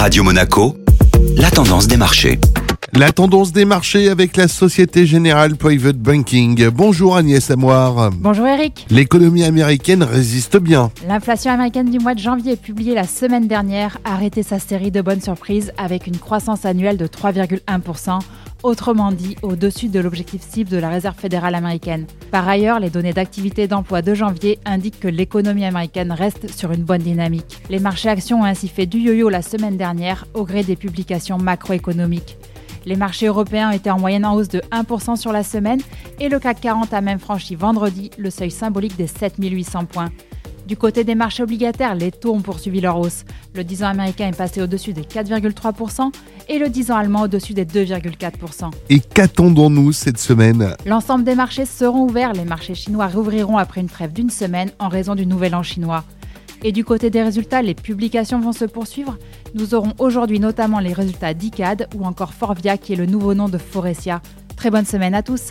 Radio Monaco, la tendance des marchés. La tendance des marchés avec la Société Générale Private Banking. Bonjour Agnès Amoir. Bonjour Eric. L'économie américaine résiste bien. L'inflation américaine du mois de janvier publiée la semaine dernière a arrêté sa série de bonnes surprises avec une croissance annuelle de 3,1%, autrement dit au-dessus de l'objectif cible de la Réserve fédérale américaine. Par ailleurs, les données d'activité d'emploi de janvier indiquent que l'économie américaine reste sur une bonne dynamique. Les marchés actions ont ainsi fait du yo-yo la semaine dernière au gré des publications macroéconomiques. Les marchés européens étaient en moyenne en hausse de 1% sur la semaine et le CAC 40 a même franchi vendredi le seuil symbolique des 7800 points. Du côté des marchés obligataires, les taux ont poursuivi leur hausse. Le 10 ans américain est passé au-dessus des 4,3% et le 10 ans allemand au-dessus des 2,4%. Et qu'attendons-nous cette semaine? L'ensemble des marchés seront ouverts. Les marchés chinois rouvriront après une trêve d'une semaine en raison du nouvel an chinois. Et du côté des résultats, les publications vont se poursuivre. Nous aurons aujourd'hui notamment les résultats d'ICAD ou encore Forvia qui est le nouveau nom de Forestia. Très bonne semaine à tous.